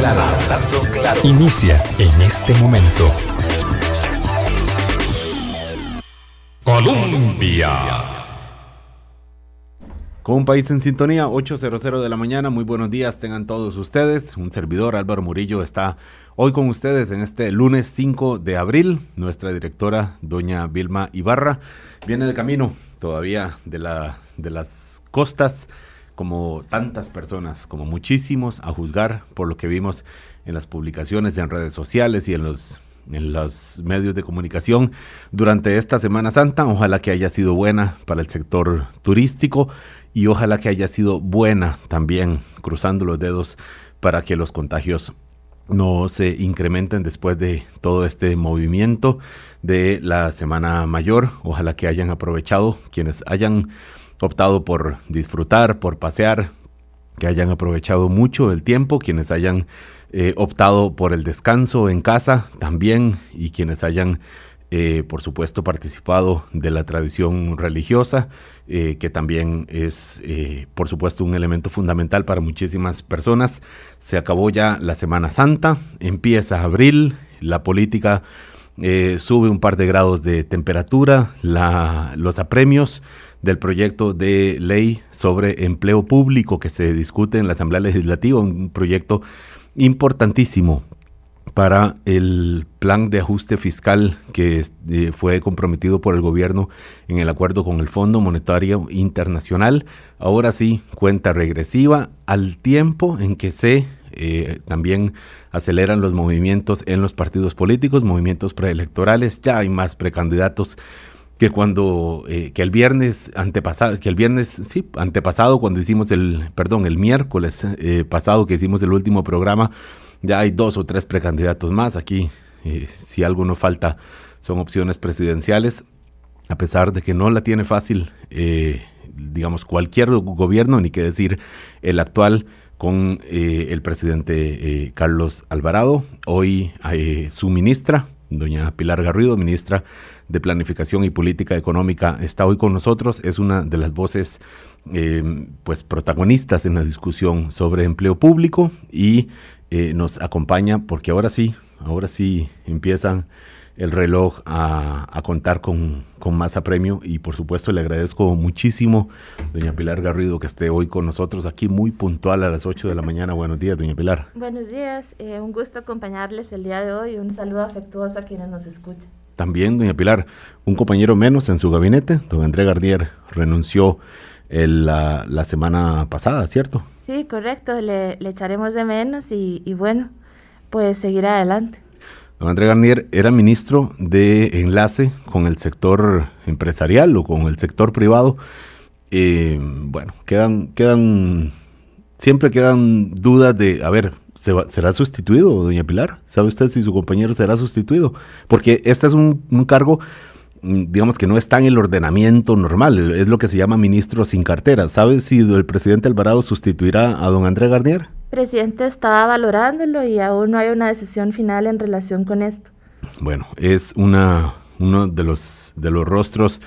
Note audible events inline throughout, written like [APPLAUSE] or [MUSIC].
claro, hablando claro. Inicia en este momento. Colombia. Con un país en sintonía, 8.00 de la mañana. Muy buenos días, tengan todos ustedes. Un servidor, Álvaro Murillo, está hoy con ustedes en este lunes 5 de abril. Nuestra directora, doña Vilma Ibarra, viene de camino todavía de, la, de las costas, como tantas personas, como muchísimos, a juzgar por lo que vimos en las publicaciones en redes sociales y en los en los medios de comunicación durante esta Semana Santa. Ojalá que haya sido buena para el sector turístico y ojalá que haya sido buena también, cruzando los dedos, para que los contagios no se incrementen después de todo este movimiento de la Semana Mayor. Ojalá que hayan aprovechado quienes hayan optado por disfrutar, por pasear, que hayan aprovechado mucho el tiempo, quienes hayan eh, optado por el descanso en casa también y quienes hayan, eh, por supuesto, participado de la tradición religiosa, eh, que también es, por supuesto, un elemento fundamental para muchísimas personas. Se acabó ya la Semana Santa, empieza abril, la política sube un par de grados de temperatura, la, los apremios del proyecto de ley sobre empleo público que se discute en la Asamblea Legislativa, un proyecto importantísimo para el plan de ajuste fiscal que eh, fue comprometido por el gobierno en el acuerdo con el Fondo Monetario Internacional. Ahora sí, cuenta regresiva al tiempo en que se eh, también aceleran los movimientos en los partidos políticos, movimientos preelectorales, ya hay más precandidatos que cuando eh, que el viernes antepasado que el viernes sí antepasado cuando hicimos el perdón el miércoles eh, pasado que hicimos el último programa ya hay dos o tres precandidatos más. Aquí eh, si algo no falta son opciones presidenciales. A pesar de que no la tiene fácil digamos cualquier gobierno ni que decir el actual con el presidente Carlos Alvarado. Hoy su ministra doña Pilar Garrido ministra de Planificación y Política Económica está hoy con nosotros. Es una de las voces eh, pues protagonistas en la discusión sobre empleo público y eh, nos acompaña porque ahora sí, ahora sí empiezan el reloj a, contar con, con, más apremio y por supuesto le agradezco muchísimo doña Pilar Garrido que esté hoy con nosotros aquí muy puntual a las 8 de la mañana. Buenos días, doña Pilar. Buenos días, eh, un gusto acompañarles el día de hoy un saludo afectuoso a quienes nos escuchan. También, doña Pilar, un compañero menos en su gabinete, don André Gardier, renunció la, semana pasada, ¿cierto? Sí, correcto, le, echaremos de menos y, bueno, pues seguir adelante. Don André Garnier era ministro de enlace con el sector empresarial o con el sector privado. Eh, bueno, quedan, quedan, siempre quedan dudas de, a ver, ¿será sustituido, doña Pilar? ¿Sabe usted si su compañero será sustituido? Porque este es un, cargo, mm, digamos que no está en el ordenamiento normal, es lo que se llama ministro sin cartera. ¿Sabe si el presidente Alvarado sustituirá a don André Garnier? El presidente estaba valorándolo y aún no hay una decisión final en relación con esto. Bueno, es una, uno de los, de los rostros,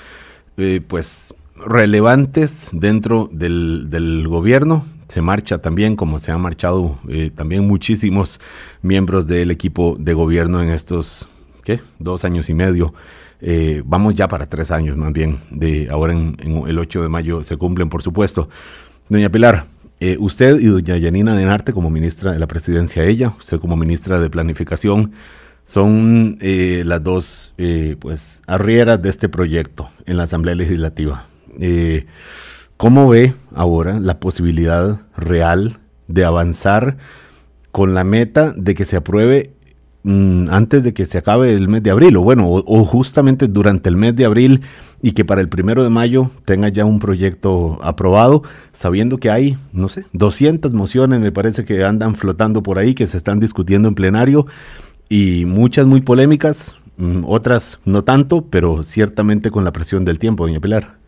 eh, pues, relevantes dentro del, del gobierno se marcha también, como se han marchado eh, también muchísimos miembros del equipo de gobierno en estos, ¿qué? Dos años y medio. Eh, vamos ya para tres años más bien, de ahora en, el 8 de mayo se cumplen, por supuesto. Doña Pilar, eh, usted y doña Yanina Denarte como ministra de la presidencia, ella, usted como ministra de planificación, son las dos pues arrieras de este proyecto en la Asamblea Legislativa. ¿Cómo ve ahora la posibilidad real de avanzar con la meta de que se apruebe mm, antes de que se acabe el mes de abril, o bueno, o, justamente durante el mes de abril y que para el primero de mayo tenga ya un proyecto aprobado, sabiendo que hay, no sé, 200 mociones, me parece que andan flotando por ahí, que se están discutiendo en plenario y muchas muy polémicas, mm, otras no tanto, pero ciertamente con la presión del tiempo, doña Pilar.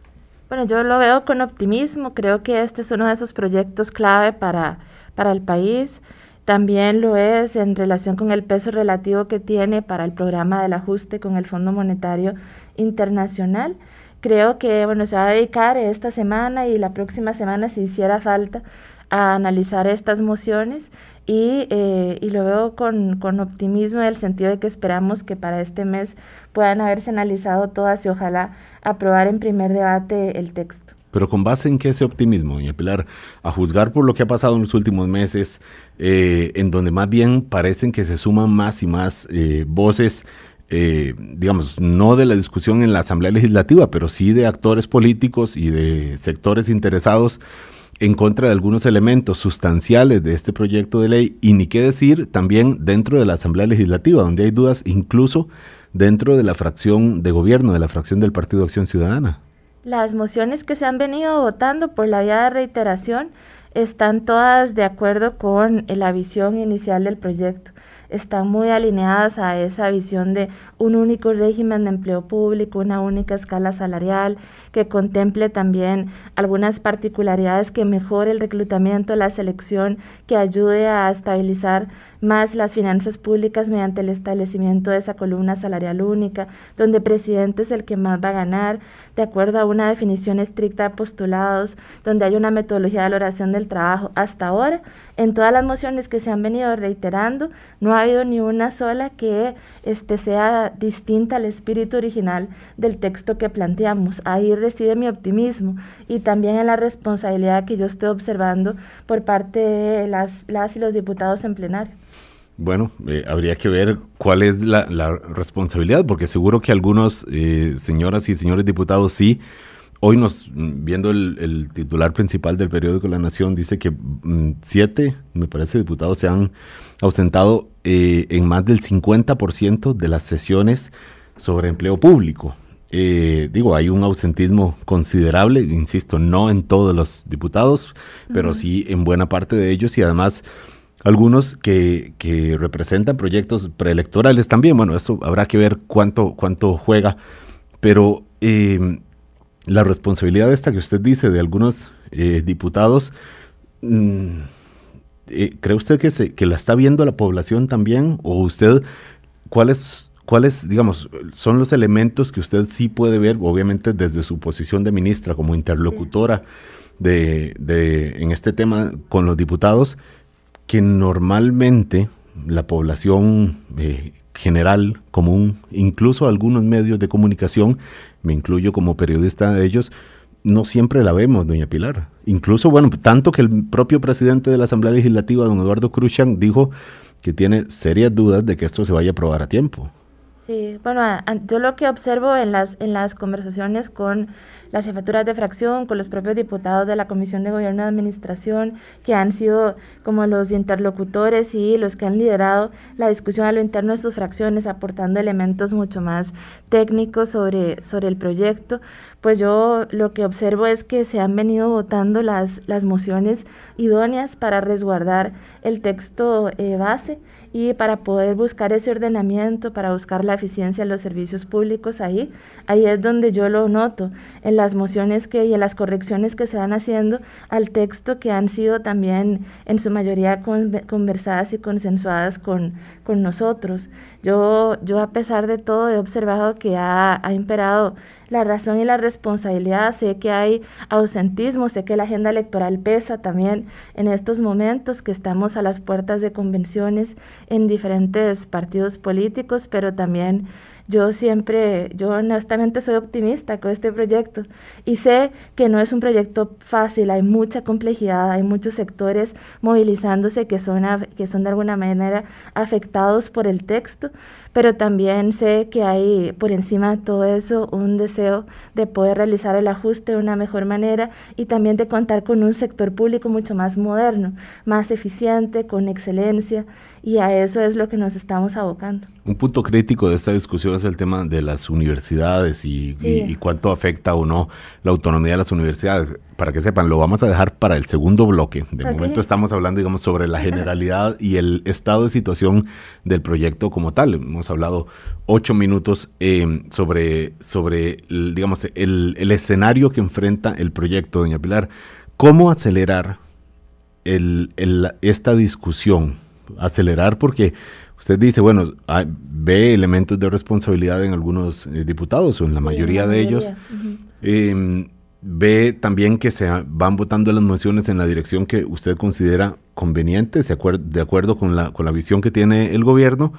Bueno, yo lo veo con optimismo. Creo que este es uno de esos proyectos clave para, para el país. También lo es en relación con el peso relativo que tiene para el programa del ajuste con el Fondo Monetario Internacional. Creo que bueno, se va a dedicar esta semana y la próxima semana, si hiciera falta, a analizar estas mociones y, eh, y lo veo con, con, optimismo en el sentido de que esperamos que para este mes puedan haberse analizado todas y ojalá aprobar en primer debate el texto. Pero con base en qué ese optimismo, doña Pilar, a juzgar por lo que ha pasado en los últimos meses, eh, en donde más bien parecen que se suman más y más eh, voces, eh, digamos, no de la discusión en la Asamblea Legislativa, pero sí de actores políticos y de sectores interesados en contra de algunos elementos sustanciales de este proyecto de ley y ni qué decir también dentro de la Asamblea Legislativa, donde hay dudas incluso dentro de la fracción de gobierno, de la fracción del Partido Acción Ciudadana. Las mociones que se han venido votando por la vía de reiteración están todas de acuerdo con la visión inicial del proyecto están muy alineadas a esa visión de un único régimen de empleo público, una única escala salarial, que contemple también algunas particularidades que mejore el reclutamiento, la selección, que ayude a estabilizar más las finanzas públicas mediante el establecimiento de esa columna salarial única, donde presidente es el que más va a ganar, de acuerdo a una definición estricta de postulados, donde hay una metodología de valoración del trabajo. Hasta ahora, en todas las mociones que se han venido reiterando, no ha habido ni una sola que este, sea distinta al espíritu original del texto que planteamos. Ahí reside mi optimismo y también en la responsabilidad que yo estoy observando por parte de las, las y los diputados en plenario. Bueno, eh, habría que ver cuál es la, responsabilidad, porque seguro que algunos eh, señoras y señores diputados sí. Hoy nos, viendo el, titular principal del periódico La Nación, dice que mm, siete, me parece, diputados se han ausentado eh, en más del 50% de las sesiones sobre empleo público. Digo, hay un ausentismo considerable, insisto, no en todos los diputados, pero sí en buena parte de ellos y además algunos que, que, representan proyectos preelectorales también. Bueno, eso habrá que ver cuánto, cuánto juega, pero eh, la responsabilidad esta que usted dice de algunos eh, diputados, mm, eh, ¿cree usted que, se, que la está viendo la población también? ¿O usted, cuáles, cuáles, digamos, son los elementos que usted sí puede ver, obviamente desde su posición de ministra como interlocutora de, de, en este tema con los diputados? que normalmente la población eh, general, común, incluso algunos medios de comunicación, me incluyo como periodista de ellos, no siempre la vemos, doña Pilar. Incluso, bueno, tanto que el propio presidente de la Asamblea Legislativa, don Eduardo Cruzan, dijo que tiene serias dudas de que esto se vaya a aprobar a tiempo. Sí, bueno, yo lo que observo en las, en las conversaciones con las jefaturas de fracción, con los propios diputados de la Comisión de Gobierno y Administración, que han sido como los interlocutores y los que han liderado la discusión a lo interno de sus fracciones, aportando elementos mucho más técnicos sobre, sobre el proyecto, pues yo lo que observo es que se han venido votando las, las mociones idóneas para resguardar el texto eh, base y para poder buscar ese ordenamiento, para buscar la eficiencia de los servicios públicos ahí, ahí es donde yo lo noto, en las mociones que, y en las correcciones que se van haciendo al texto que han sido también en su mayoría conversadas y consensuadas con, con nosotros. Yo, yo a pesar de todo he observado que ha, ha imperado la razón y la responsabilidad. Sé que hay ausentismo, sé que la agenda electoral pesa también en estos momentos, que estamos a las puertas de convenciones en diferentes partidos políticos, pero también yo siempre, yo honestamente soy optimista con este proyecto y sé que no es un proyecto fácil, hay mucha complejidad, hay muchos sectores movilizándose que son, que son de alguna manera afectados por el texto, pero también sé que hay por encima de todo eso un deseo de poder realizar el ajuste de una mejor manera y también de contar con un sector público mucho más moderno, más eficiente, con excelencia y a eso es lo que nos estamos abocando. Un punto crítico de esta discusión es el tema de las universidades y, cuánto afecta o no la autonomía de las universidades. Para que sepan, lo vamos a dejar para el segundo bloque. De momento estamos hablando, digamos, sobre la generalidad y el estado de situación del proyecto como tal. Hemos hablado ocho minutos eh, sobre, sobre digamos, el, escenario que enfrenta el proyecto, doña Pilar. ¿Cómo acelerar el, esta discusión? Acelerar porque usted dice, bueno, ve elementos de responsabilidad en algunos eh, diputados o en la mayoría, de ellos. Em, ve también que se van votando las mociones en la dirección que usted considera conveniente, de acuerdo con la, con la visión que tiene el gobierno,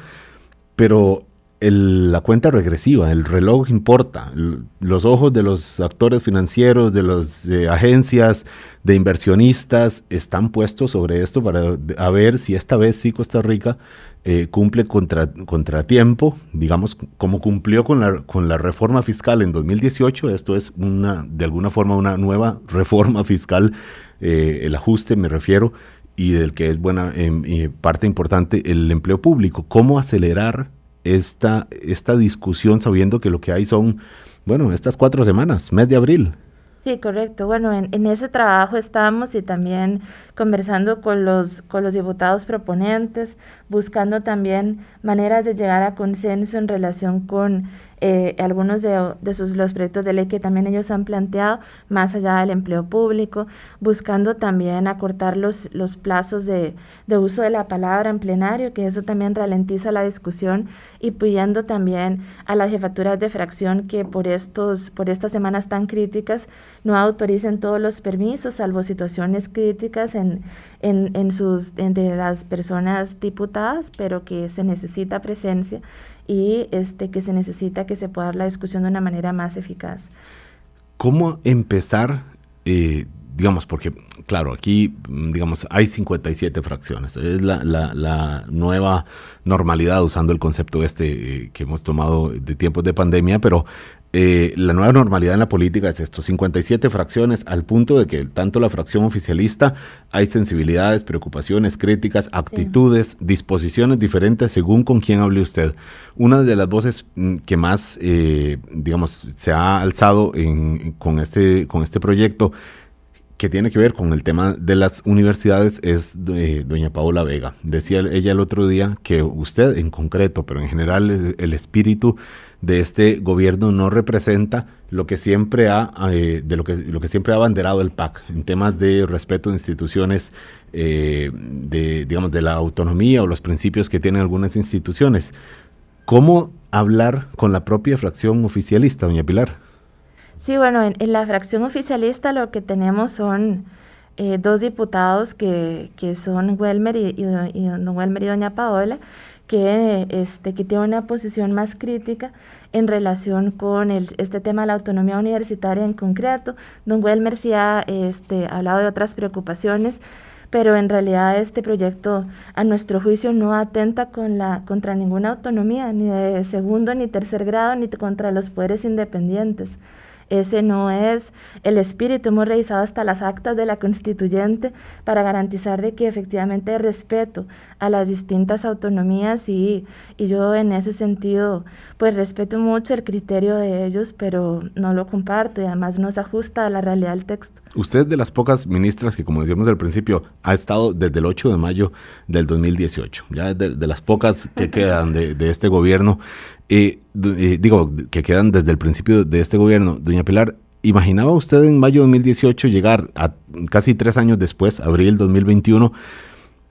pero la cuenta regresiva, el reloj importa, los ojos de los actores financieros, de las eh, agencias, de inversionistas, están puestos sobre esto para ver si esta vez sí Costa Rica eh, cumple contra, contratiempo, digamos, como cumplió con la, con la reforma fiscal en 2018, esto es una, de alguna forma una nueva reforma fiscal, eh, el ajuste me refiero, y del que es buena eh, parte importante el empleo público. ¿Cómo acelerar esta, esta discusión sabiendo que lo que hay son, bueno, estas cuatro semanas, mes de abril? Sí, correcto. Bueno, en, en, ese trabajo estamos y también conversando con los, con los diputados proponentes, buscando también maneras de llegar a consenso en relación con eh, algunos de, de sus, los proyectos de ley que también ellos han planteado, más allá del empleo público, buscando también acortar los, los plazos de, de uso de la palabra en plenario, que eso también ralentiza la discusión, y pidiendo también a las jefaturas de fracción que por, estos, por estas semanas tan críticas no autoricen todos los permisos, salvo situaciones críticas en, en, en sus, de las personas diputadas, pero que se necesita presencia y este, que se necesita que se pueda dar la discusión de una manera más eficaz. ¿Cómo empezar, eh, digamos, porque, claro, aquí, digamos, hay 57 fracciones, es la, la, la nueva normalidad usando el concepto este eh, que hemos tomado de tiempos de pandemia, pero eh, la nueva normalidad en la política es esto, 57 fracciones, al punto de que tanto la fracción oficialista hay sensibilidades, preocupaciones, críticas, actitudes, disposiciones diferentes según con quién hable usted. Una de las voces mm, que más, eh, digamos, se ha alzado con, este, con este proyecto que tiene que ver con el tema de las universidades es doña Paola Vega. Decía ella el otro día que usted en concreto, pero en general el espíritu de este gobierno no representa lo que siempre ha eh, de lo que lo que siempre ha abanderado el PAC en temas de respeto de instituciones eh, de digamos de la autonomía o los principios que tienen algunas instituciones cómo hablar con la propia fracción oficialista doña Pilar sí bueno en, la fracción oficialista lo que tenemos son eh, dos diputados que, que son Welmer y, don Welmer y doña Paola que, este, que tiene una posición más crítica en relación con el, este tema de la autonomía universitaria en concreto. Don Welmer sí ha este, hablado de otras preocupaciones, pero en realidad este proyecto, a nuestro juicio, no atenta con la, contra ninguna autonomía, ni de segundo ni tercer grado, ni contra los poderes independientes. Ese no es el espíritu. Hemos revisado hasta las actas de la constituyente para garantizar de que efectivamente hay respeto a las distintas autonomías y, y yo en ese sentido pues respeto mucho el criterio de ellos, pero no lo comparto y además no se ajusta a la realidad del texto. Usted de las pocas ministras que, como decíamos al principio, ha estado desde el 8 de mayo del 2018, ya de, de las pocas que quedan de, de este gobierno. Eh, eh, digo, que quedan desde el principio de este gobierno. Doña Pilar, ¿imaginaba usted en mayo de 2018 llegar a casi tres años después, abril 2021,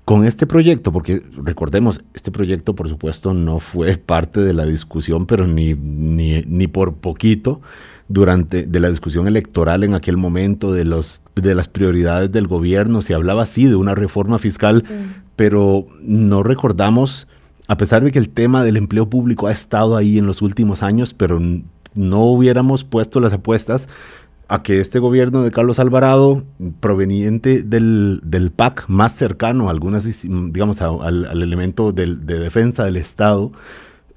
con este proyecto? Porque recordemos, este proyecto por supuesto no fue [LAUGHS] parte de la discusión, pero ni, ni, ni por poquito durante de la discusión electoral en aquel momento de los de las prioridades del gobierno se hablaba así de una reforma fiscal pero no recordamos a pesar de que el tema del empleo público ha estado ahí en los últimos años, pero no hubiéramos puesto las apuestas a que este gobierno de Carlos Alvarado, proveniente del, del PAC más cercano a algunas, digamos, al, elemento de defensa del Estado,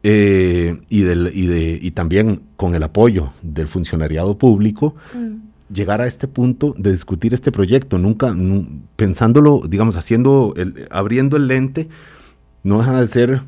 eh, y, del, y, de, y también con el apoyo del funcionariado público, mm. llegar a este punto de discutir este proyecto, nunca pensándolo, digamos, haciendo, el, abriendo el lente no deja de ser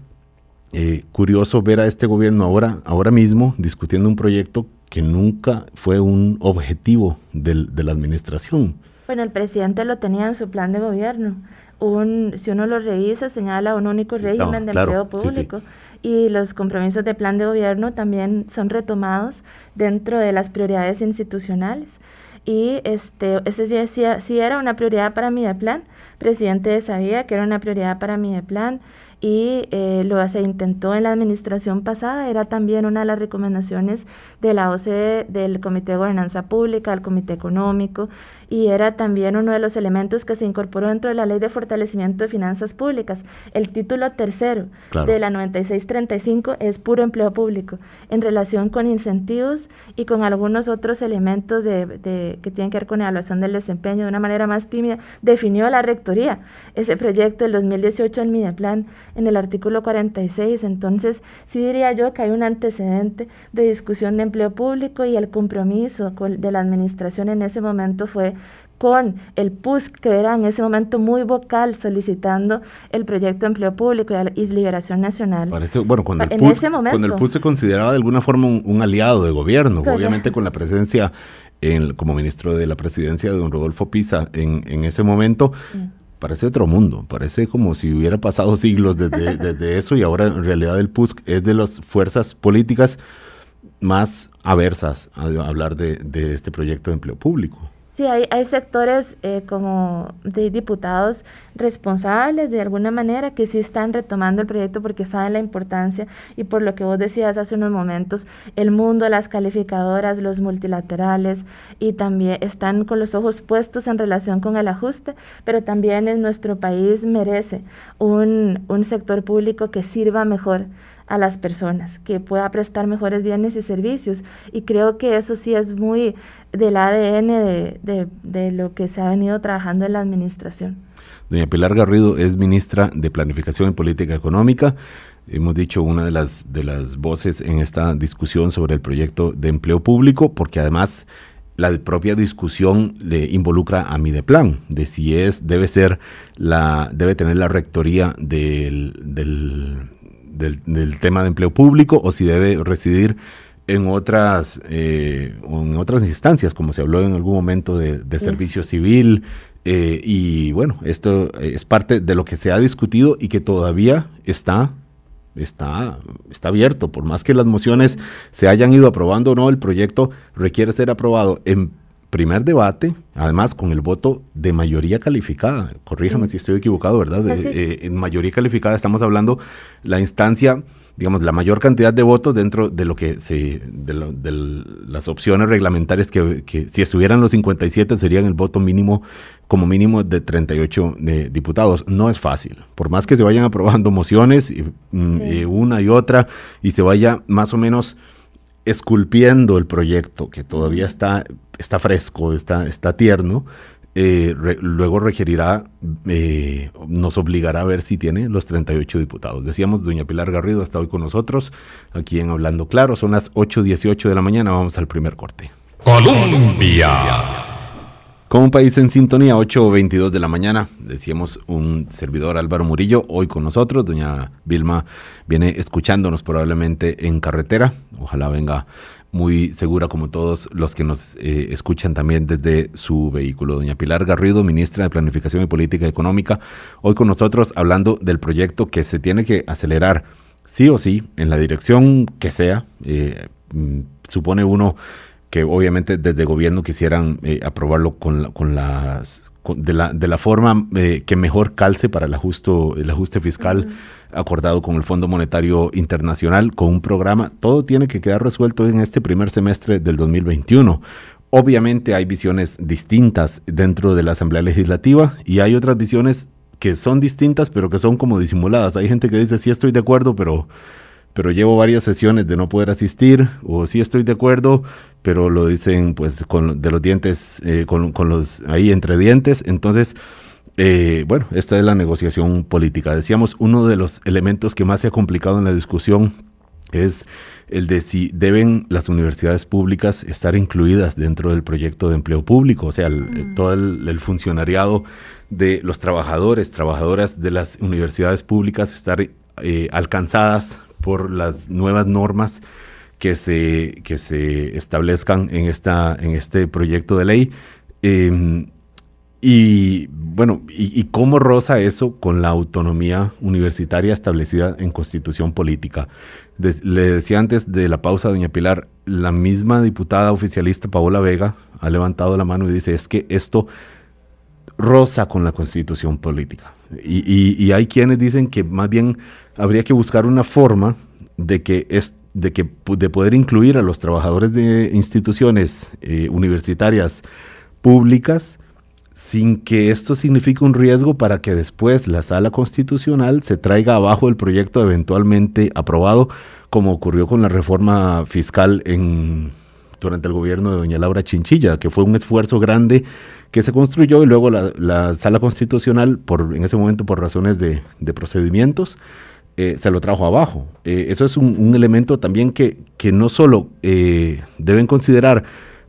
eh, curioso ver a este gobierno ahora, ahora mismo discutiendo un proyecto que nunca fue un objetivo del, de la administración. Bueno, el presidente lo tenía en su plan de gobierno. Un, si uno lo revisa, señala un único régimen de empleo público. Y los compromisos de plan de gobierno también son retomados dentro de las prioridades institucionales. Y este, ese sí, sí, era una prioridad para mi plan. El presidente sabía que era una prioridad para mi plan y eh, lo se intentó en la administración pasada, era también una de las recomendaciones de la OCDE, del Comité de Gobernanza Pública, del Comité Económico, y era también uno de los elementos que se incorporó dentro de la Ley de Fortalecimiento de Finanzas Públicas. El título tercero de la 9635 es puro empleo público, en relación con incentivos y con algunos otros elementos de, que tienen que ver con evaluación del desempeño de una manera más tímida, definió la Rectoría ese proyecto del 2018 en Mideplan en el artículo 46. Entonces, sí diría yo que hay un antecedente de discusión de empleo público y el compromiso de la administración en ese momento fue con el PUSC, que era en ese momento muy vocal solicitando el proyecto de empleo público y, liberación nacional. Parece, bueno, cuando el, PUSC, cuando el PUSC se consideraba de alguna forma un, aliado de gobierno, obviamente con la presencia en, como ministro de la presidencia de don Rodolfo Pisa en, en ese momento. Mm. Parece otro mundo, parece como si hubiera pasado siglos desde, [LAUGHS] desde eso y ahora en realidad el PUSC es de las fuerzas políticas más aversas a hablar de, de este proyecto de empleo público. Sí, hay, hay sectores eh, como de diputados responsables de alguna manera que sí están retomando el proyecto porque saben la importancia y por lo que vos decías hace unos momentos, el mundo, las calificadoras, los multilaterales y también están con los ojos puestos en relación con el ajuste, pero también en nuestro país merece un, un sector público que sirva mejor a las personas, que pueda prestar mejores bienes y servicios. Y creo que eso sí es muy del ADN de, de, lo que se ha venido trabajando en la administración. Doña Pilar Garrido es ministra de Planificación y Política Económica. Hemos dicho una de las, de las voces en esta discusión sobre el proyecto de empleo público, porque además la propia discusión le involucra a Mideplan, de si es, debe ser la, debe tener la rectoría del, del del, tema de empleo público o si debe residir en otras, eh, en otras instancias, como se habló en algún momento de, servicio civil. Eh, y bueno, esto es parte de lo que se ha discutido y que todavía está, está, está abierto. Por más que las mociones se hayan ido aprobando o no, el proyecto requiere ser aprobado en primer debate, además con el voto de mayoría calificada. Corríjame si estoy equivocado, ¿verdad? Eh, en mayoría calificada estamos hablando la instancia, digamos, la mayor cantidad de votos dentro de lo que se, de, las opciones reglamentarias que, si estuvieran los 57 serían el voto mínimo, como mínimo de 38 de diputados. No es fácil. Por más que se vayan aprobando mociones, mm, eh, una y otra, y se vaya más o menos esculpiendo el proyecto, que todavía está, está fresco, está, está tierno, eh, luego requerirá, eh, nos obligará a ver si tiene los 38 diputados. Decíamos, doña Pilar Garrido está hoy con nosotros, aquí en Hablando Claro, son las 8.18 de la mañana, vamos al primer corte. Colombia. Como un país en sintonía, 8.22 de la mañana, decíamos un servidor Álvaro Murillo, hoy con nosotros, doña Vilma viene escuchándonos probablemente en carretera, ojalá venga muy segura como todos los que nos eh, escuchan también desde su vehículo. Doña Pilar Garrido, ministra de Planificación y Política Económica, hoy con nosotros hablando del proyecto que se tiene que acelerar sí o sí en la dirección que sea. Eh, mm, supone uno que obviamente desde gobierno quisieran eh, aprobarlo con, con las de, la, de la forma eh, que mejor calce para el, ajusto, el ajuste fiscal acordado con el Fondo Monetario Internacional, con un programa. Todo tiene que quedar resuelto en este primer semestre del 2021. Obviamente hay visiones distintas dentro de la Asamblea Legislativa y hay otras visiones que son distintas, pero que son como disimuladas. Hay gente que dice, sí estoy de acuerdo, pero pero llevo varias sesiones de no poder asistir, o sí estoy de acuerdo, pero lo dicen pues con de los dientes, eh, con, los ahí entre dientes. Entonces, eh, bueno, esta es la negociación política. Decíamos, uno de los elementos que más se ha complicado en la discusión es el de si deben las universidades públicas estar incluidas dentro del proyecto de empleo público, o sea, todo el, funcionariado de los trabajadores, trabajadoras de las universidades públicas estar eh, alcanzadas por las nuevas normas que se, que se establezcan en, esta, en este proyecto de ley. Em, y bueno, y, cómo roza eso con la autonomía universitaria establecida en constitución política. le decía antes de la pausa, doña Pilar, la misma diputada oficialista Paola Vega ha levantado la mano y dice, es que esto rosa con la constitución política. Y, hay quienes dicen que más bien habría que buscar una forma de que es de que de poder incluir a los trabajadores de instituciones eh, universitarias públicas sin que esto signifique un riesgo para que después la sala constitucional se traiga abajo el proyecto eventualmente aprobado, como ocurrió con la reforma fiscal en, durante el gobierno de doña Laura Chinchilla, que fue un esfuerzo grande que se construyó y luego la, sala constitucional, por, en ese momento por razones de, procedimientos, eh, se lo trajo abajo. Eh, eso es un, elemento también que, que no solo eh, deben considerar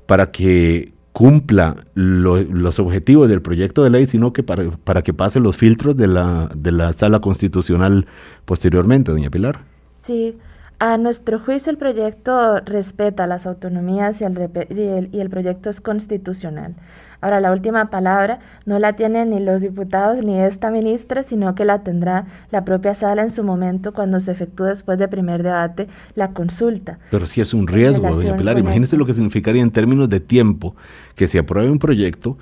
para que cumpla los objetivos del proyecto de ley, sino que para, para que pase los filtros de la, de la sala constitucional posteriormente, doña Pilar. Sí, a nuestro juicio el proyecto respeta las autonomías y el, y el proyecto es constitucional. Ahora, la última palabra no la tienen ni los diputados ni esta ministra, sino que la tendrá la propia sala en su momento cuando se efectúe después del primer debate la consulta. Pero sí es un riesgo, doña Pilar. Imagínese lo que significaría en términos de tiempo que se apruebe un proyecto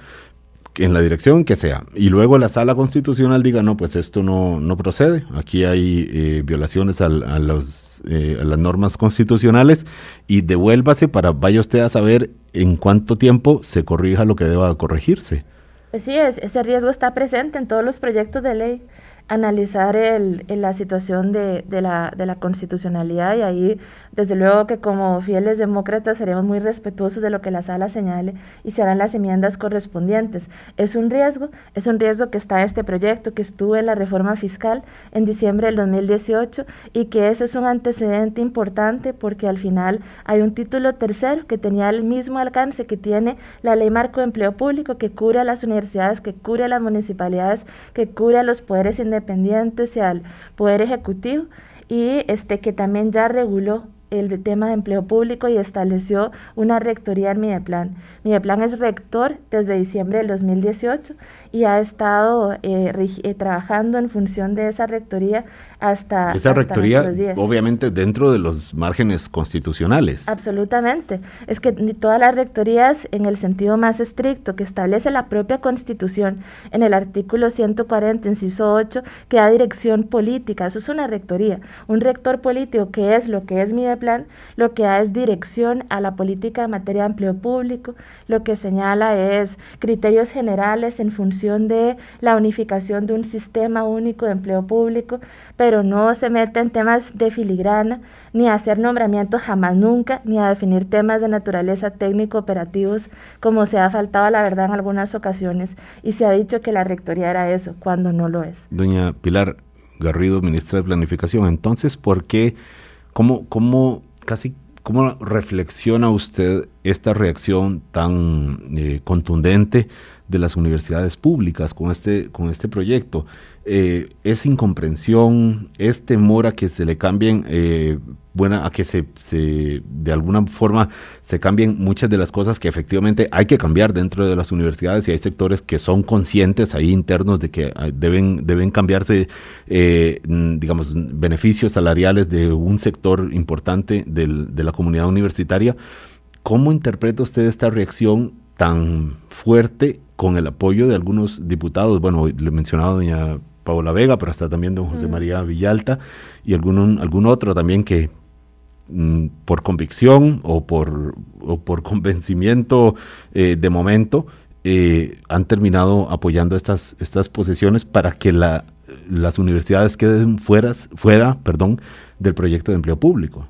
en la dirección que sea, y luego la sala constitucional diga, no, pues esto no, no procede, aquí hay eh, violaciones a los eh, las normas constitucionales y devuélvase para vaya usted a saber en cuánto tiempo se corrija lo que deba corregirse. Pues sí, ese riesgo está presente en todos los proyectos de ley analizar el, la situación de, de, la, de, la, constitucionalidad y ahí desde luego que como fieles demócratas seremos muy respetuosos de lo que la sala señale y se harán las enmiendas correspondientes. Es un riesgo, es un riesgo que está este proyecto que estuvo en la reforma fiscal en diciembre del 2018 y que ese es un antecedente importante porque al final hay un título tercero que tenía el mismo alcance que tiene la ley marco de empleo público que cubre a las universidades, que cubre a las municipalidades, que cubre a los poderes independientes independientes y al Poder Ejecutivo y este que también ya reguló el tema de empleo público y estableció una rectoría en Mideplan. Mideplan es rector desde diciembre del 2018 y ha estado eh, eh, trabajando en función de esa rectoría hasta esa rectoría obviamente dentro de los márgenes constitucionales. Absolutamente. Es que todas las rectorías en el sentido más estricto que establece la propia constitución en el artículo 140 inciso 8 que da dirección política. Eso es una rectoría. Un rector político que es lo que es Mideplan lo que da es dirección a la política en materia de empleo público lo que señala es criterios generales en función de la unificación de un sistema único de empleo público, pero no se mete en temas de filigrana, ni a hacer nombramientos jamás nunca, ni a definir temas de naturaleza técnico-operativos, como se ha faltado a la verdad en algunas ocasiones, y se ha dicho que la rectoría era eso, cuando no lo es. Doña Pilar Garrido, ministra de Planificación, entonces, ¿por qué, cómo, cómo casi ¿Cómo reflexiona usted esta reacción tan eh, contundente de las universidades públicas con este, con este proyecto. Eh, es incomprensión, es temor a que se le cambien, eh, buena, a que se, se, de alguna forma se cambien muchas de las cosas que efectivamente hay que cambiar dentro de las universidades y hay sectores que son conscientes ahí internos de que ah, deben, deben cambiarse, eh, digamos, beneficios salariales de un sector importante del, de la comunidad universitaria. ¿Cómo interpreta usted esta reacción tan fuerte con el apoyo de algunos diputados, bueno, le he mencionado doña Paola Vega, pero hasta también don José María Villalta y algún, algún otro también que mm, por convicción o por, por [LAUGHS] convencimiento eh, de momento eh, han terminado apoyando estas, estas posiciones para que la, las universidades queden fuera, fuera perdón, del proyecto de empleo público.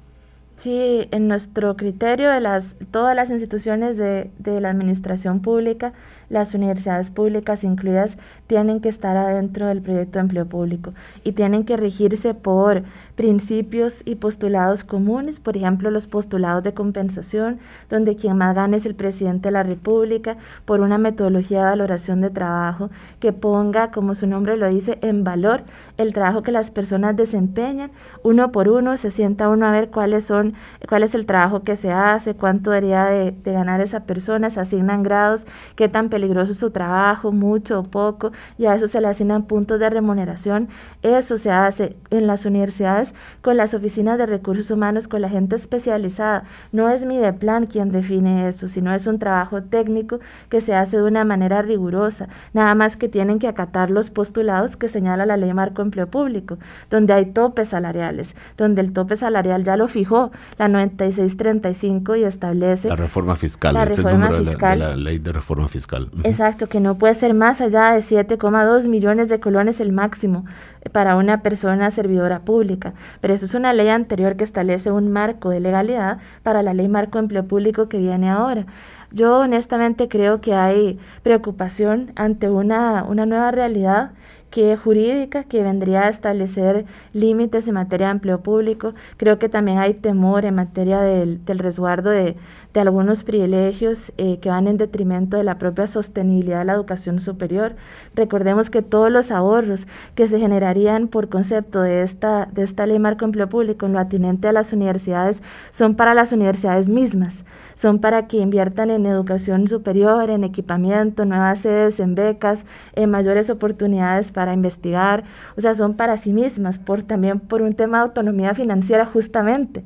Sí, en nuestro criterio de las, todas las instituciones de, de, la administración pública, las universidades públicas incluidas, tienen que estar adentro del proyecto de empleo público y tienen que regirse por principios y postulados comunes, por ejemplo, los postulados de compensación, donde quien más gana es el presidente de la República, por una metodología de valoración de trabajo que ponga, como su nombre lo dice, en valor el trabajo que las personas desempeñan, uno por uno, se sienta uno a ver cuáles son cuál es el trabajo que se hace, cuánto debería de, ganar esa persona, se asignan grados, qué tan peligroso su trabajo, mucho o poco, y a eso se le asignan puntos de remuneración. Eso se hace en las universidades con las oficinas de recursos humanos, con la gente especializada. No es mi de plan quien define eso, sino es un trabajo técnico que se hace de una manera rigurosa. Nada más que tienen que acatar los postulados que señala la ley marco empleo público, donde hay topes salariales, donde el tope salarial ya lo fijó la 9635 y establece la reforma fiscal, la reforma fiscal. De, la, ley de reforma fiscal. Exacto, que no puede ser más allá de 7,2 millones de colones el máximo para una persona servidora pública. Pero eso es una ley anterior que establece un marco de legalidad para la ley marco empleo público que viene ahora. Yo honestamente creo que hay preocupación ante una, una nueva realidad que jurídica que vendría a establecer límites en materia de empleo público. Creo que también hay temor en materia del, resguardo de, algunos privilegios eh, que van en detrimento de la propia sostenibilidad de la educación superior. Recordemos que todos los ahorros que se generarían por concepto de esta, de esta ley marco empleo público en lo atinente a las universidades son para las universidades mismas son para que inviertan en educación superior, en equipamiento, nuevas sedes, en becas, en mayores oportunidades para investigar, o sea, son para sí mismas, por, también por un tema de autonomía financiera justamente.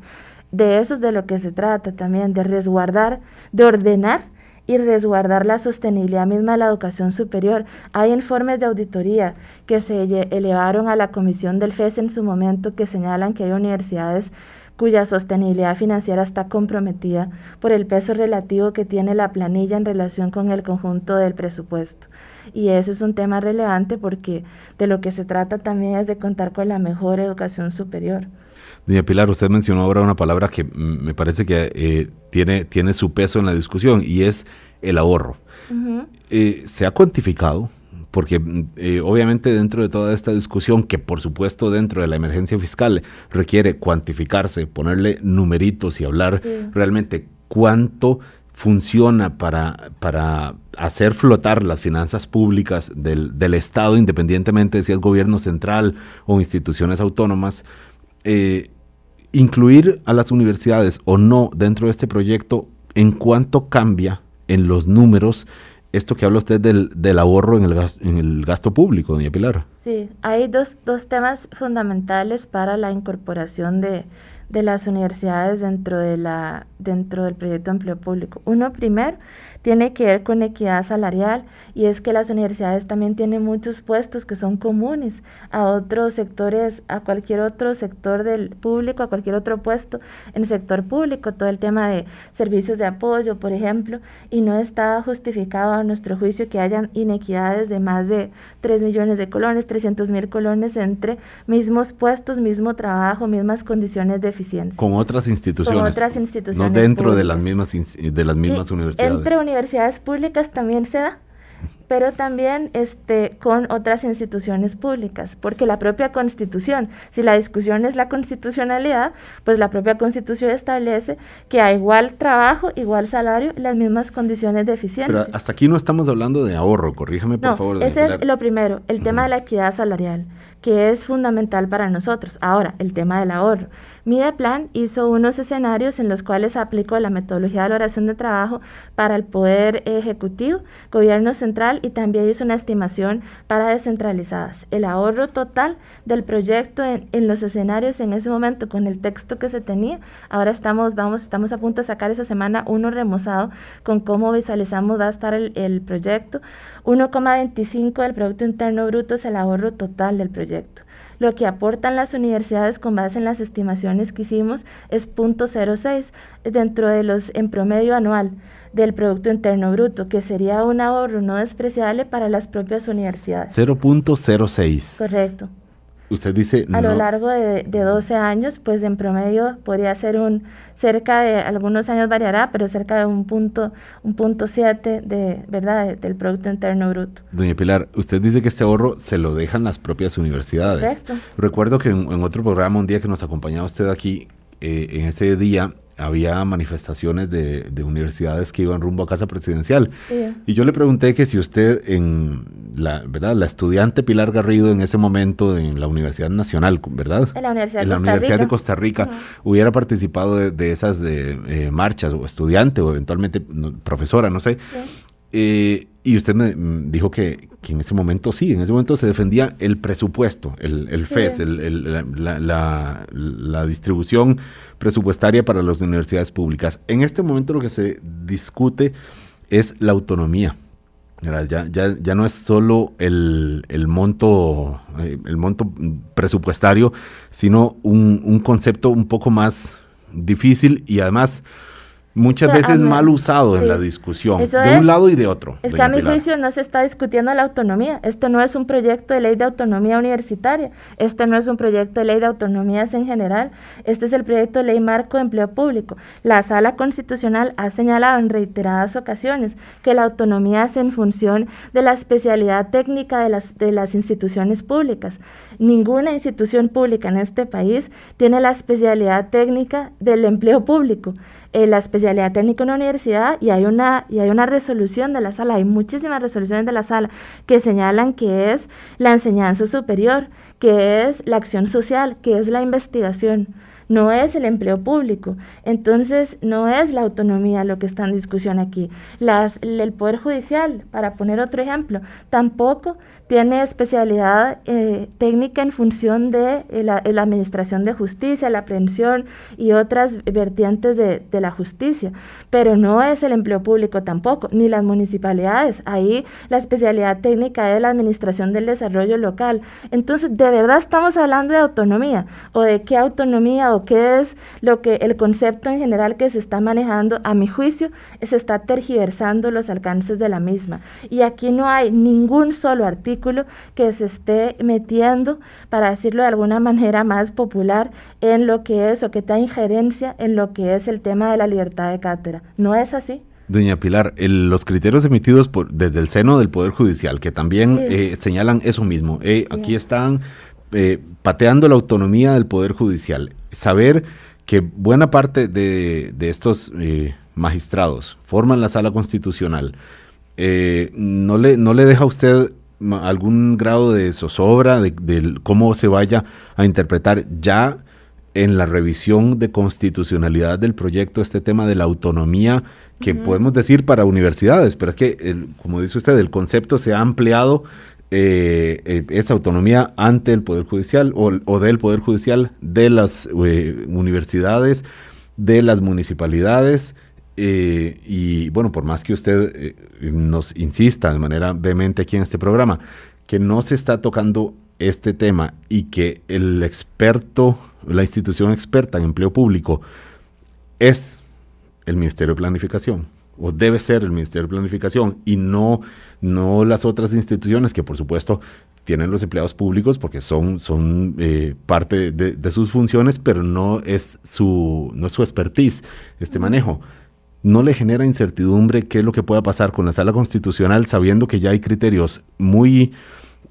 De eso es de lo que se trata también, de resguardar, de ordenar y resguardar la sostenibilidad misma de la educación superior. Hay informes de auditoría que se elevaron a la comisión del FES en su momento que señalan que hay universidades cuya sostenibilidad financiera está comprometida por el peso relativo que tiene la planilla en relación con el conjunto del presupuesto. Y ese es un tema relevante porque de lo que se trata también es de contar con la mejor educación superior. Doña Pilar, usted mencionó ahora una palabra que me parece que eh, tiene, tiene su peso en la discusión y es el ahorro. Eh, ¿Se ha cuantificado? porque eh, obviamente dentro de toda esta discusión, que por supuesto dentro de la emergencia fiscal requiere cuantificarse, ponerle numeritos y hablar realmente cuánto funciona para, para hacer flotar las finanzas públicas del, del, Estado, independientemente de si es gobierno central o instituciones autónomas, eh, incluir a las universidades o no dentro de este proyecto, en cuánto cambia en los números esto que habla usted del, del ahorro en el, gasto, en el gasto público, doña Pilar. Sí, hay dos, dos temas fundamentales para la incorporación de, de las universidades dentro, de la, dentro del proyecto de empleo público. Uno primero tiene que ver con equidad salarial y es que las universidades también tienen muchos puestos que son comunes a otros sectores, a cualquier otro sector del público, a cualquier otro puesto en el sector público, todo el tema de servicios de apoyo, por ejemplo, y no está justificado a nuestro juicio que hayan inequidades de más de 3 millones de colones, 300 mil colones entre mismos puestos, mismo trabajo, mismas condiciones de eficiencia. Con otras instituciones. Con otras instituciones. No dentro de las mismas, de las mismas universidades. Entre universidades públicas también se da, pero también este, con otras instituciones públicas, porque la propia constitución, si la discusión es la constitucionalidad, pues la propia constitución establece que a igual trabajo, igual salario, las mismas condiciones de eficiencia. Pero hasta aquí no estamos hablando de ahorro, corríjame por favor. Ese es lo primero, el tema de la equidad salarial que es fundamental para nosotros. Ahora, el tema del ahorro. Mideplan hizo unos escenarios en los cuales aplicó la metodología de valoración de trabajo para el Poder Ejecutivo, Gobierno Central y también hizo una estimación para descentralizadas. El ahorro total del proyecto en, los escenarios en ese momento con el texto que se tenía, ahora estamos, vamos, estamos a punto de sacar esa semana uno remozado con cómo visualizamos va a estar el, el proyecto. 1,25 del Producto Interno Bruto es el ahorro total del proyecto. Lo que aportan las universidades con base en las estimaciones que hicimos es 0.06 dentro de los en promedio anual del Producto Interno Bruto, que sería un ahorro no despreciable para las propias universidades. 0.06. Correcto. Usted dice... A lo largo de, de, 12 años, pues en promedio podría ser un cerca de, algunos años variará, pero cerca de un punto, un punto siete de, ¿verdad? del Producto Interno Bruto. Doña Pilar, usted dice que este ahorro se lo dejan las propias universidades. Correcto. Recuerdo que en, en otro programa, un día que nos acompañaba usted aquí, eh, en ese día había manifestaciones de, universidades que iban rumbo a casa presidencial. Y yo le pregunté que si usted en la, ¿verdad? La estudiante Pilar Garrido en ese momento en la Universidad Nacional, ¿verdad? En la Universidad, en la Universidad de Costa Rica, hubiera participado de, esas de, eh, marchas o estudiante o eventualmente profesora, no sé. Eh, y usted me dijo que, en ese momento sí, en ese momento se defendía el presupuesto, el, el FES, la, distribución presupuestaria para las universidades públicas. En este momento lo que se discute es la autonomía. Ya, ya, ya no es solo el, monto, eh, el monto presupuestario, sino un, un concepto un poco más difícil y además muchas veces mal usado en la discusión, de un lado y de otro. Es que a mi juicio no se está discutiendo la autonomía. Este no es un proyecto de ley de autonomía universitaria. Este no es un proyecto de ley de autonomías en general. Este es el proyecto de ley marco de empleo público. La sala constitucional ha señalado en reiteradas ocasiones que la autonomía es en función de la especialidad técnica de las, de las instituciones públicas. Ninguna institución pública en este país tiene la especialidad técnica del empleo público. Eh, la especialidad técnica en la universidad y hay, una, y hay una resolución de la sala, hay muchísimas resoluciones de la sala que señalan que es la enseñanza superior, que es la acción social, que es la investigación no es el empleo público. Entonces, no es la autonomía lo que está en discusión aquí. Las, el Poder Judicial, para poner otro ejemplo, tampoco tiene especialidad eh, técnica en función de eh, la, administración de justicia, la aprehensión y otras vertientes de, de, la justicia, pero no es el empleo público tampoco, ni las municipalidades. Ahí la especialidad técnica es la administración del desarrollo local. Entonces, ¿de verdad estamos hablando de autonomía? ¿O de qué autonomía o qué es lo que el concepto en general que se está manejando? A mi juicio, se está tergiversando los alcances de la misma. Y aquí no hay ningún solo artículo que se esté metiendo, para decirlo de alguna manera más popular, en lo que es o que da injerencia en lo que es el tema de la libertad de cátedra. ¿No es así? Doña Pilar, los criterios emitidos por, desde el seno del Poder Judicial, que también eh, señalan eso mismo, eh, aquí están eh, pateando la autonomía del Poder Judicial. Saber que buena parte de, de estos magistrados forman la sala constitucional, no, le, ¿no le deja a usted algún grado de zozobra de, cómo se vaya a interpretar ya en la revisión de constitucionalidad del proyecto este tema de la autonomía que podemos decir para universidades, pero es que, como dice usted, el concepto se ha ampliado eh, eh, esa autonomía ante el Poder Judicial o, del Poder Judicial de las eh, universidades, de las municipalidades y bueno, por más que usted nos insista de manera vehemente aquí en este programa, que no se está tocando este tema y que el experto, la institución experta en empleo público es el Ministerio de Planificación o debe ser el Ministerio de Planificación y no, no las otras instituciones que por supuesto tienen los empleados públicos porque son, son eh, parte de, de, sus funciones, pero no es su, no es su expertise este manejo. ¿no le genera incertidumbre qué es lo que pueda pasar con la sala constitucional sabiendo que ya hay criterios muy,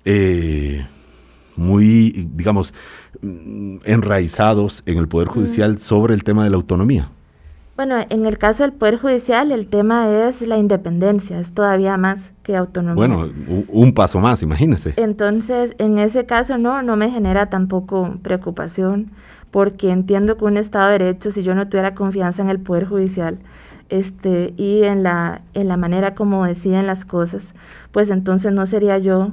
eh, muy, digamos, mm, enraizados en el Poder Judicial sobre el tema de la autonomía? Bueno, en el caso del Poder Judicial el tema es la independencia, es todavía más que autonomía. Bueno, un paso más, imagínese. Entonces, en ese caso no, no me genera tampoco preocupación, porque entiendo que un Estado de Derecho, si yo no tuviera confianza en el Poder Judicial, este, y en la, en la manera como deciden las cosas, pues entonces no sería yo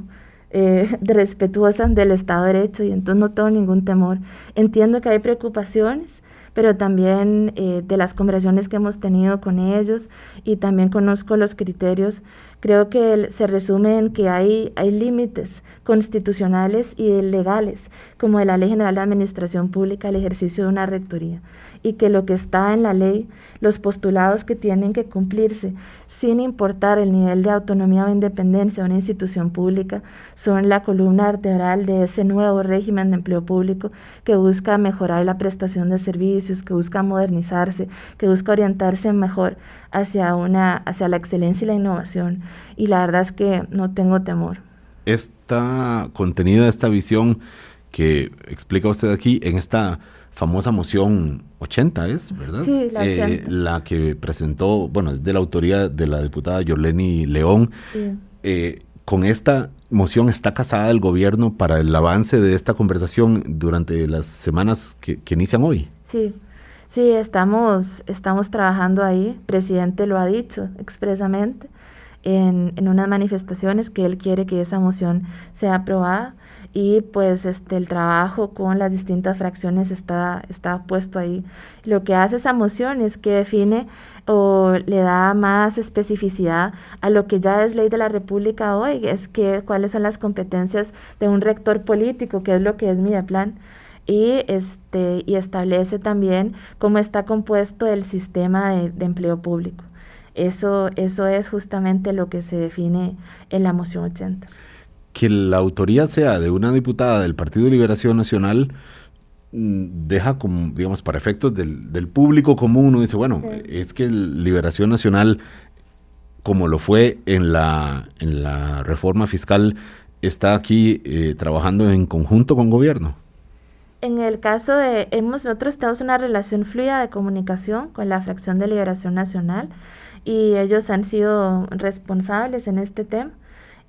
eh, [LAUGHS] respetuosa del Estado de Derecho y entonces no tengo ningún temor. Entiendo que hay preocupaciones, pero también eh, de las conversaciones que hemos tenido con ellos y también conozco los criterios, creo que se resume en que hay, hay límites constitucionales y legales, como de la Ley General de Administración Pública, el ejercicio de una rectoría y que lo que está en la ley, los postulados que tienen que cumplirse, sin importar el nivel de autonomía o independencia de una institución pública, son la columna vertebral de ese nuevo régimen de empleo público que busca mejorar la prestación de servicios, que busca modernizarse, que busca orientarse mejor hacia, una, hacia la excelencia y la innovación. Y la verdad es que no tengo temor. Está contenida esta visión que explica usted aquí en esta famosa moción 80 es, ¿verdad? Sí, la 80. Eh, la que presentó, bueno, de la autoría de la diputada Yoleni León. Eh, con esta moción está casada el gobierno para el avance de esta conversación durante las semanas que, inician hoy. Sí, sí, estamos, estamos trabajando ahí. El presidente lo ha dicho expresamente. en, en unas manifestaciones que él quiere que esa moción sea aprobada y pues este el trabajo con las distintas fracciones está, está puesto ahí. Lo que hace esa moción es que define o le da más especificidad a lo que ya es ley de la República hoy, es que cuáles son las competencias de un rector político, que es lo que es mi plan y, este, y establece también cómo está compuesto el sistema de, de, empleo público. Eso, eso es justamente lo que se define en la moción 80 que la autoría sea de una diputada del Partido de Liberación Nacional mm, deja como, digamos, para efectos del, del público común, uno dice, bueno, es que Liberación Nacional, como lo fue en la, en la reforma fiscal, está aquí eh, trabajando en conjunto con gobierno. En el caso de, hemos, nosotros tenemos una relación fluida de comunicación con la fracción de Liberación Nacional y ellos han sido responsables en este tema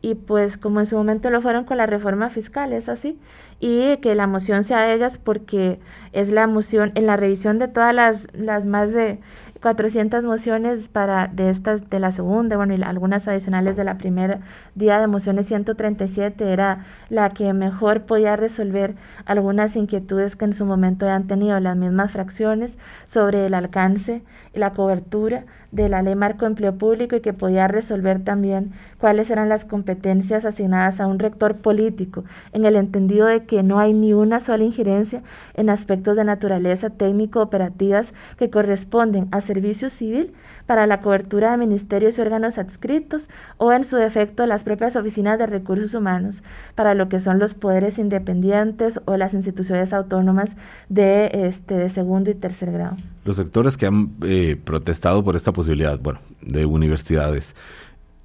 y pues como en su momento lo fueron con la reforma fiscal, es así, y que la moción sea de ellas porque es la moción en la revisión de todas las, las más de 400 mociones para de estas de la segunda, bueno, y algunas adicionales de la primera día de mociones 137 era la que mejor podía resolver algunas inquietudes que en su momento han tenido las mismas fracciones sobre el alcance y la cobertura de la ley marco empleo público y que podía resolver también cuáles eran las competencias asignadas a un rector político, en el entendido de que no hay ni una sola injerencia en aspectos de naturaleza técnico-operativas que corresponden a servicio civil para la cobertura de ministerios y órganos adscritos o en su defecto las propias oficinas de recursos humanos para lo que son los poderes independientes o las instituciones autónomas de, este, de segundo y tercer grado. Los sectores que han eh, protestado por esta posibilidad, bueno, de universidades,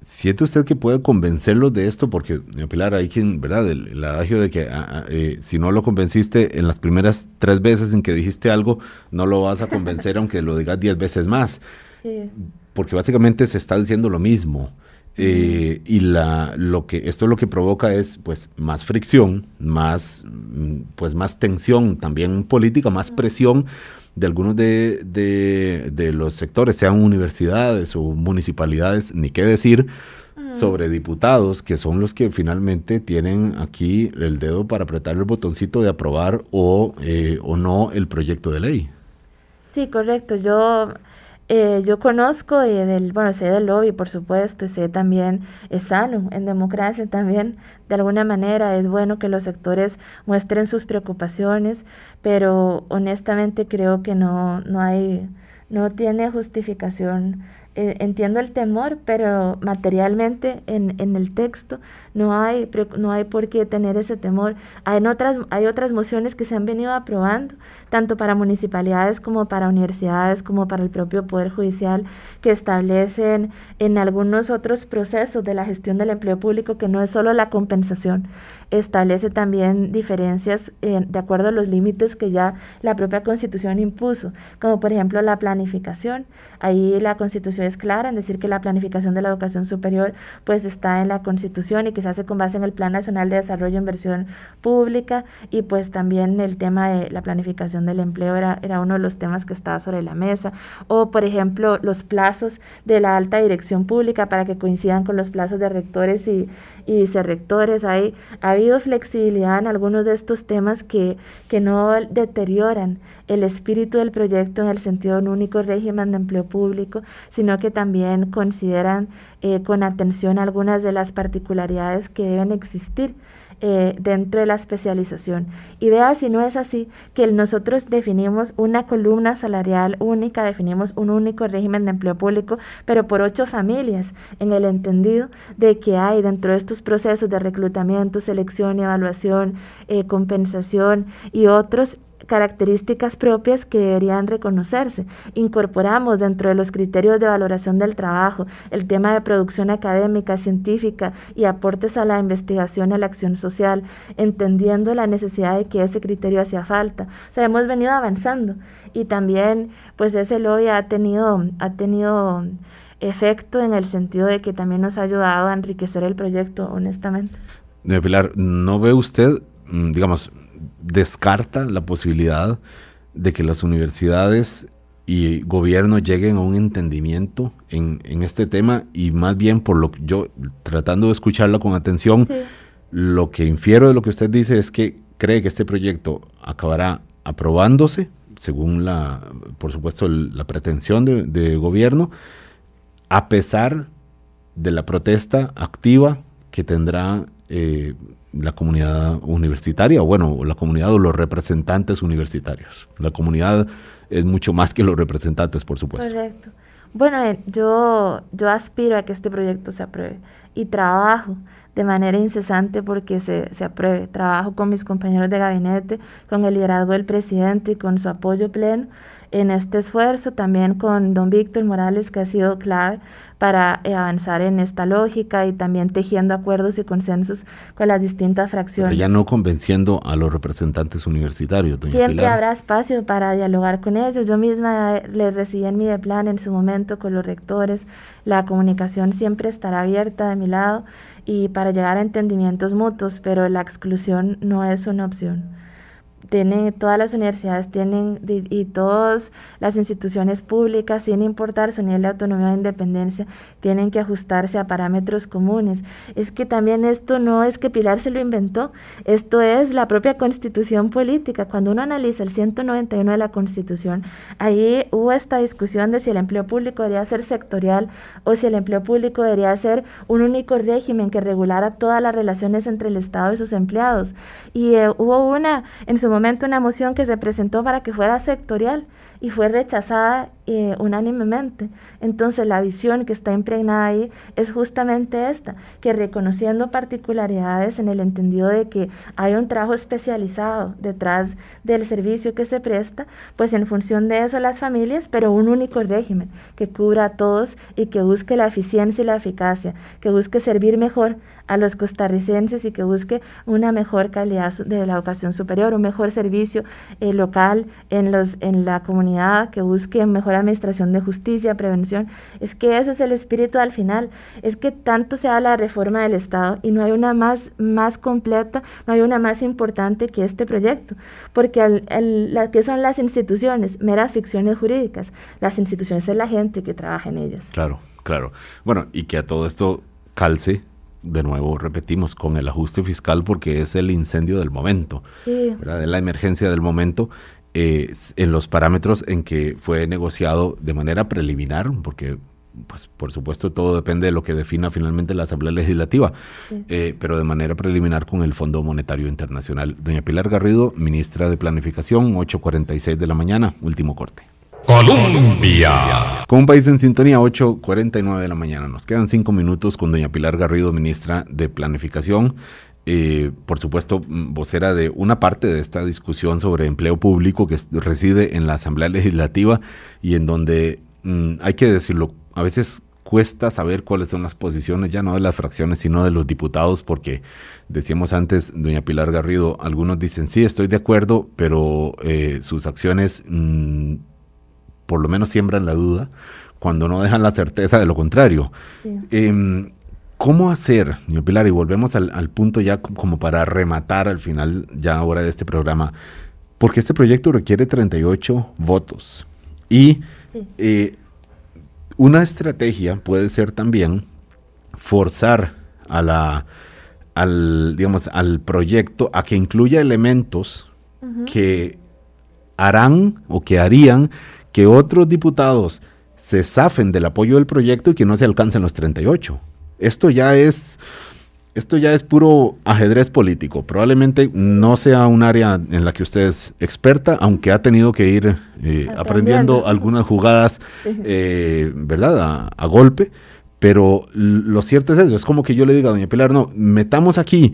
¿siente usted que puede convencerlos de esto? Porque, Pilar, hay quien, ¿verdad? El, adagio de que ah, ah, eh, si no lo convenciste en las primeras tres veces en que dijiste algo, no lo vas a convencer [LAUGHS] aunque lo digas diez veces más. Sí. Porque básicamente se está diciendo lo mismo. Eh, y la, lo que, esto lo que provoca es pues más fricción, más, mm, pues, más tensión también política, más presión de algunos de, de, los sectores, sean universidades o municipalidades, ni qué decir, mm. sobre diputados, que son los que finalmente tienen aquí el dedo para apretar el botoncito de aprobar o, eh, o no el proyecto de ley. Sí, correcto. Yo eh, yo conozco y del, bueno, sé del lobby, por supuesto, y sé también, es sano en democracia también, de alguna manera es bueno que los sectores muestren sus preocupaciones, pero honestamente creo que no, no hay, no tiene justificación eh, entiendo el temor, pero materialmente en, en, el texto no hay, no hay por qué tener ese temor. Hay otras, hay otras mociones que se han venido aprobando, tanto para municipalidades como para universidades, como para el propio Poder Judicial, que establecen en algunos otros procesos de la gestión del empleo público que no es solo la compensación, establece también diferencias de acuerdo a los límites que ya la propia Constitución impuso, como por ejemplo la planificación. Ahí la Constitución es clara en decir que la planificación de la educación superior pues está en la Constitución y que se hace con base en el Plan Nacional de Desarrollo e Inversión Pública y pues también el tema de la planificación del empleo era, era uno de los temas que estaba sobre la mesa. O por ejemplo los plazos de la alta dirección pública para que coincidan con los plazos de rectores y, y vicerrectores. Hay, ha habido flexibilidad en algunos de estos temas que, que no deterioran el espíritu del proyecto en el sentido de un único régimen de empleo público, sino que también consideran eh, con atención algunas de las particularidades que deben existir eh, dentro de la especialización. Y vea si no es así, que nosotros definimos una columna salarial única, definimos un único régimen de empleo público, pero por ocho familias, en el entendido de que hay dentro de estos procesos de reclutamiento, selección y evaluación, eh, compensación y otros características propias que deberían reconocerse. Incorporamos dentro de los criterios de valoración del trabajo el tema de producción académica, científica y aportes a la investigación y a la acción social, entendiendo la necesidad de que ese criterio hacía falta. O sea, hemos venido avanzando y también pues ese lobby ha tenido, ha tenido efecto en el sentido de que también nos ha ayudado a enriquecer el proyecto, honestamente. Pilar, ¿no ve usted, digamos, descarta la posibilidad de que las universidades y gobierno lleguen a un entendimiento en, en, este tema y más bien por lo que yo, tratando de escucharlo con atención, lo que infiero de lo que usted dice es que cree que este proyecto acabará aprobándose, según la, por supuesto, la pretensión de, gobierno, a pesar de la protesta activa que tendrá eh, la comunidad universitaria, o bueno, la comunidad o los representantes universitarios. La comunidad es mucho más que los representantes, por supuesto. Correcto. Bueno, eh, yo, yo aspiro a que este proyecto se apruebe y trabajo de manera incesante porque se, se apruebe. Trabajo con mis compañeros de gabinete, con el liderazgo del presidente y con su apoyo pleno en este esfuerzo, también con don Víctor Morales, que ha sido clave para eh, avanzar en esta lógica y también tejiendo acuerdos y consensos con las distintas fracciones. Pero ya no convenciendo a los representantes universitarios, doña Siempre habrá espacio para dialogar con ellos. Yo misma les recibí en mi plan en su momento con los rectores. La comunicación siempre estará abierta de mi lado y para llegar a entendimientos mutuos, pero la exclusión no es una opción tienen, todas las universidades tienen y todas las instituciones públicas, sin importar su nivel de autonomía o independencia, tienen que ajustarse a parámetros comunes. Es que también esto no es que Pilar se lo inventó, esto es la propia constitución política. Cuando uno analiza el 191 de la constitución, ahí hubo esta discusión de si el empleo público debería ser sectorial o si el empleo público debería ser un único régimen que regulara todas las relaciones entre el Estado y sus empleados. Y eh, hubo una, en su momento una moción que se presentó para que fuera sectorial y fue rechazada eh, unánimemente. Entonces la visión que está impregnada ahí es justamente esta, que reconociendo particularidades en el entendido de que hay un trabajo especializado detrás del servicio que se presta, pues en función de eso las familias, pero un único régimen que cubra a todos y que busque la eficiencia y la eficacia, que busque servir mejor a los costarricenses y que busque una mejor calidad de la educación superior, un mejor servicio eh, local en, los, en la comunidad, que busque mejor administración de justicia, prevención. Es que ese es el espíritu al final. Es que tanto se habla de reforma del Estado y no hay una más, más completa, no hay una más importante que este proyecto. Porque el, la, ¿qué son las instituciones? Meras ficciones jurídicas. Las instituciones es la gente que trabaja en ellas. Claro, claro. Bueno, y que a todo esto calce de nuevo repetimos, con el ajuste fiscal porque es el incendio del momento, sí. es la emergencia del momento eh, en los parámetros en que fue negociado de manera preliminar, porque pues por supuesto todo depende de lo que defina finalmente la Asamblea Legislativa, eh, pero de manera preliminar con el Fondo Monetario Internacional. Doña Pilar Garrido, ministra de Planificación, 8.46 de la mañana, último corte. Colombia. Con un país en sintonía, 8.49 de la mañana. Nos quedan cinco minutos con doña Pilar Garrido, ministra de Planificación. Eh, por supuesto, mm, vocera de una parte de esta discusión sobre empleo público que reside en la Asamblea Legislativa y en donde, mm, hay que decirlo, a veces cuesta saber cuáles son las posiciones, ya no de las fracciones, sino de los diputados, porque decíamos antes, doña Pilar Garrido, algunos dicen, sí, estoy de acuerdo, pero eh, sus acciones mm, por lo menos siembran la duda, cuando no dejan la certeza de lo contrario. Em, ¿Cómo hacer, Pilar? Y volvemos al, punto ya como para rematar al final ya ahora de este programa, porque este proyecto requiere 38 votos. Y eh, una estrategia puede ser también forzar a la, al, digamos, al proyecto a que incluya elementos que harán o que harían que otros diputados se zafen del apoyo del proyecto y que no se alcancen los 38. Esto ya es, esto ya es puro ajedrez político. Probablemente no sea un área en la que usted es experta, aunque ha tenido que ir eh, aprendiendo algunas jugadas, eh, ¿verdad? A, golpe. Pero lo cierto es eso, es como que yo le diga a doña Pilar, no, metamos aquí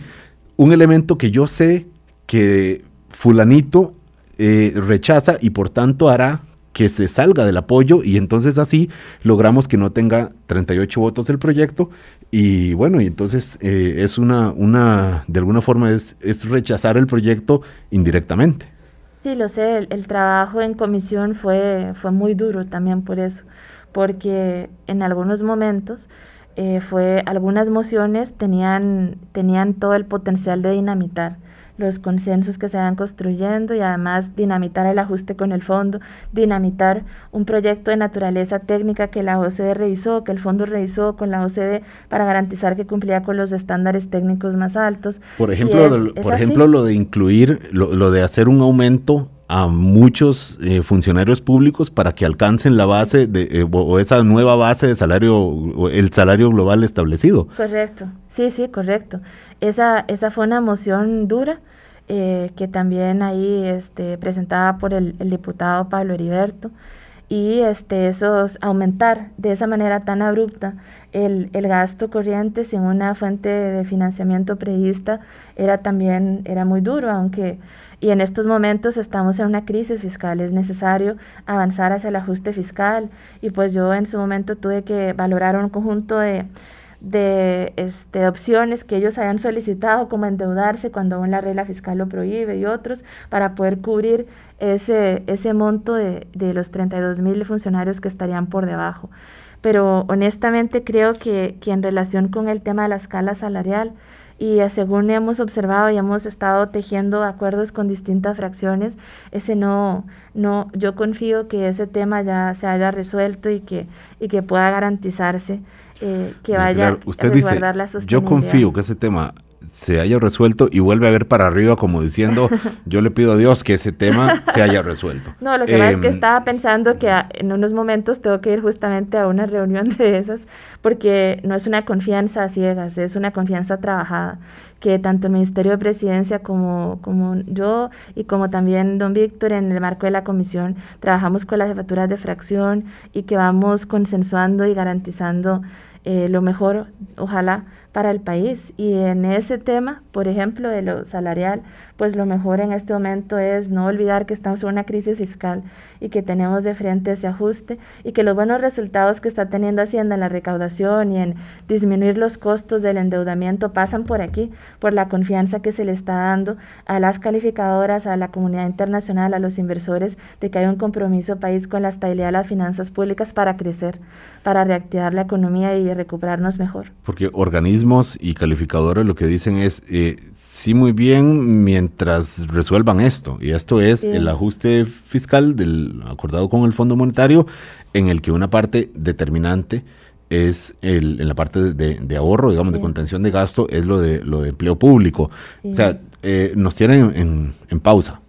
un elemento que yo sé que fulanito eh, rechaza y por tanto hará que se salga del apoyo y entonces así logramos que no tenga 38 votos el proyecto y bueno, y entonces eh, es una, una, de alguna forma es, es rechazar el proyecto indirectamente. Sí, lo sé, el, trabajo en comisión fue, fue muy duro también por eso, porque en algunos momentos eh, fue, algunas mociones tenían, tenían todo el potencial de dinamitar los consensos que se van construyendo y además dinamitar el ajuste con el fondo, dinamitar un proyecto de naturaleza técnica que la OCDE revisó, que el fondo revisó con la OCDE para garantizar que cumplía con los estándares técnicos más altos. Por ejemplo, por ejemplo lo de incluir, lo, lo de hacer un aumento a muchos eh, funcionarios públicos para que alcancen la base de, eh, o esa nueva base de salario, o el salario global establecido. Correcto, sí, sí, correcto. Esa, esa fue una moción dura eh, que también ahí este, presentada por el, el, diputado Pablo Heriberto y este, esos, aumentar de esa manera tan abrupta el, el, gasto corriente sin una fuente de financiamiento prevista era también era muy duro, aunque y en estos momentos estamos en una crisis fiscal, es necesario avanzar hacia el ajuste fiscal y pues yo en su momento tuve que valorar un conjunto de, de este, opciones que ellos hayan solicitado, como endeudarse cuando aún la regla fiscal lo prohíbe y otros, para poder cubrir ese, ese monto de, de los 32 mil funcionarios que estarían por debajo. Pero honestamente creo que, que en relación con el tema de la escala salarial, y según hemos observado y hemos estado tejiendo acuerdos con distintas fracciones, ese no, no, yo confío que ese tema ya se haya resuelto y que, y que pueda garantizarse eh, que vaya usted a dice, la sostenibilidad. Yo confío que ese tema se haya resuelto y vuelve a ver para arriba como diciendo, [LAUGHS] yo le pido a Dios que ese tema se haya resuelto. No, lo que pasa es que em, estaba pensando que en unos momentos tengo que ir justamente a una reunión de esas, porque no es una confianza a ciegas, es una confianza trabajada, que tanto el Ministerio de Presidencia como, como yo y como también don Víctor en el marco de la comisión trabajamos con las jefaturas de fracción y que vamos consensuando y garantizando eh, lo mejor, ojalá, para el país. Y en ese tema, por ejemplo, de lo salarial, pues lo mejor en este momento es no olvidar que estamos en una crisis fiscal y que tenemos de frente ese ajuste y que los buenos resultados que está teniendo Hacienda en la recaudación y en disminuir los costos del endeudamiento pasan por aquí, por la confianza que se le está dando a las calificadoras, a la comunidad internacional, a los inversores, de que hay un compromiso país con la estabilidad de las finanzas públicas para crecer, para reactivar la economía y recuperarnos mejor. Porque organismos y calificadores lo que dicen es, eh, sí, muy bien, mientras resuelvan esto. Y esto es el ajuste fiscal del acordado con el Fondo Monetario, en el que una parte determinante es el, en la parte de, ahorro, digamos, de contención de gasto, es lo de, lo de empleo público. O sea, eh, nos tienen en, en pausa.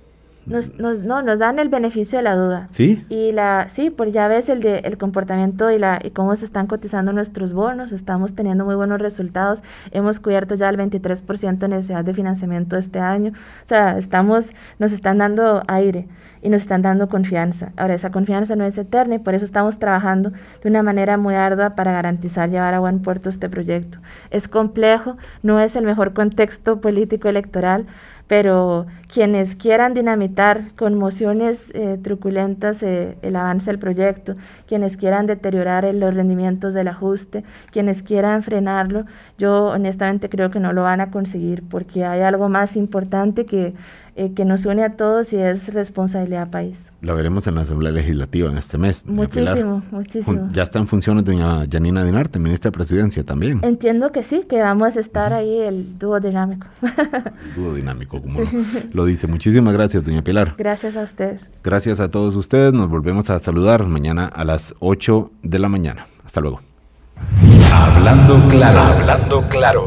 Nos, nos, no, nos dan el beneficio de la duda. Sí. Y la, sí, por ya ves el, de, el comportamiento y, la, y cómo se están cotizando nuestros bonos, estamos teniendo muy buenos resultados, hemos cubierto ya el 23% de necesidad de financiamiento este año, o sea, estamos, nos están dando aire y nos están dando confianza. Ahora, esa confianza no es eterna y por eso estamos trabajando de una manera muy ardua para garantizar llevar a buen puerto este proyecto. Es complejo, no es el mejor contexto político electoral, pero quienes quieran dinamitar con mociones eh, truculentas eh, el avance del proyecto, quienes quieran deteriorar los rendimientos del ajuste, quienes quieran frenarlo, yo honestamente creo que no lo van a conseguir porque hay algo más importante que eh, que nos une a todos y es responsabilidad país. La veremos en la Asamblea Legislativa en este mes. Muchísimo, muchísimo. Ya está en funciones doña Janina Dinarte, ministra de Presidencia también. Entiendo que sí, que vamos a estar ahí el dúo dinámico. el [LAUGHS] dúo dinámico, como lo, dice. Muchísimas gracias, doña Pilar. Gracias a ustedes. Gracias a todos ustedes. Nos volvemos a saludar mañana a las 8 de la mañana. Hasta luego. Hablando claro, hablando claro.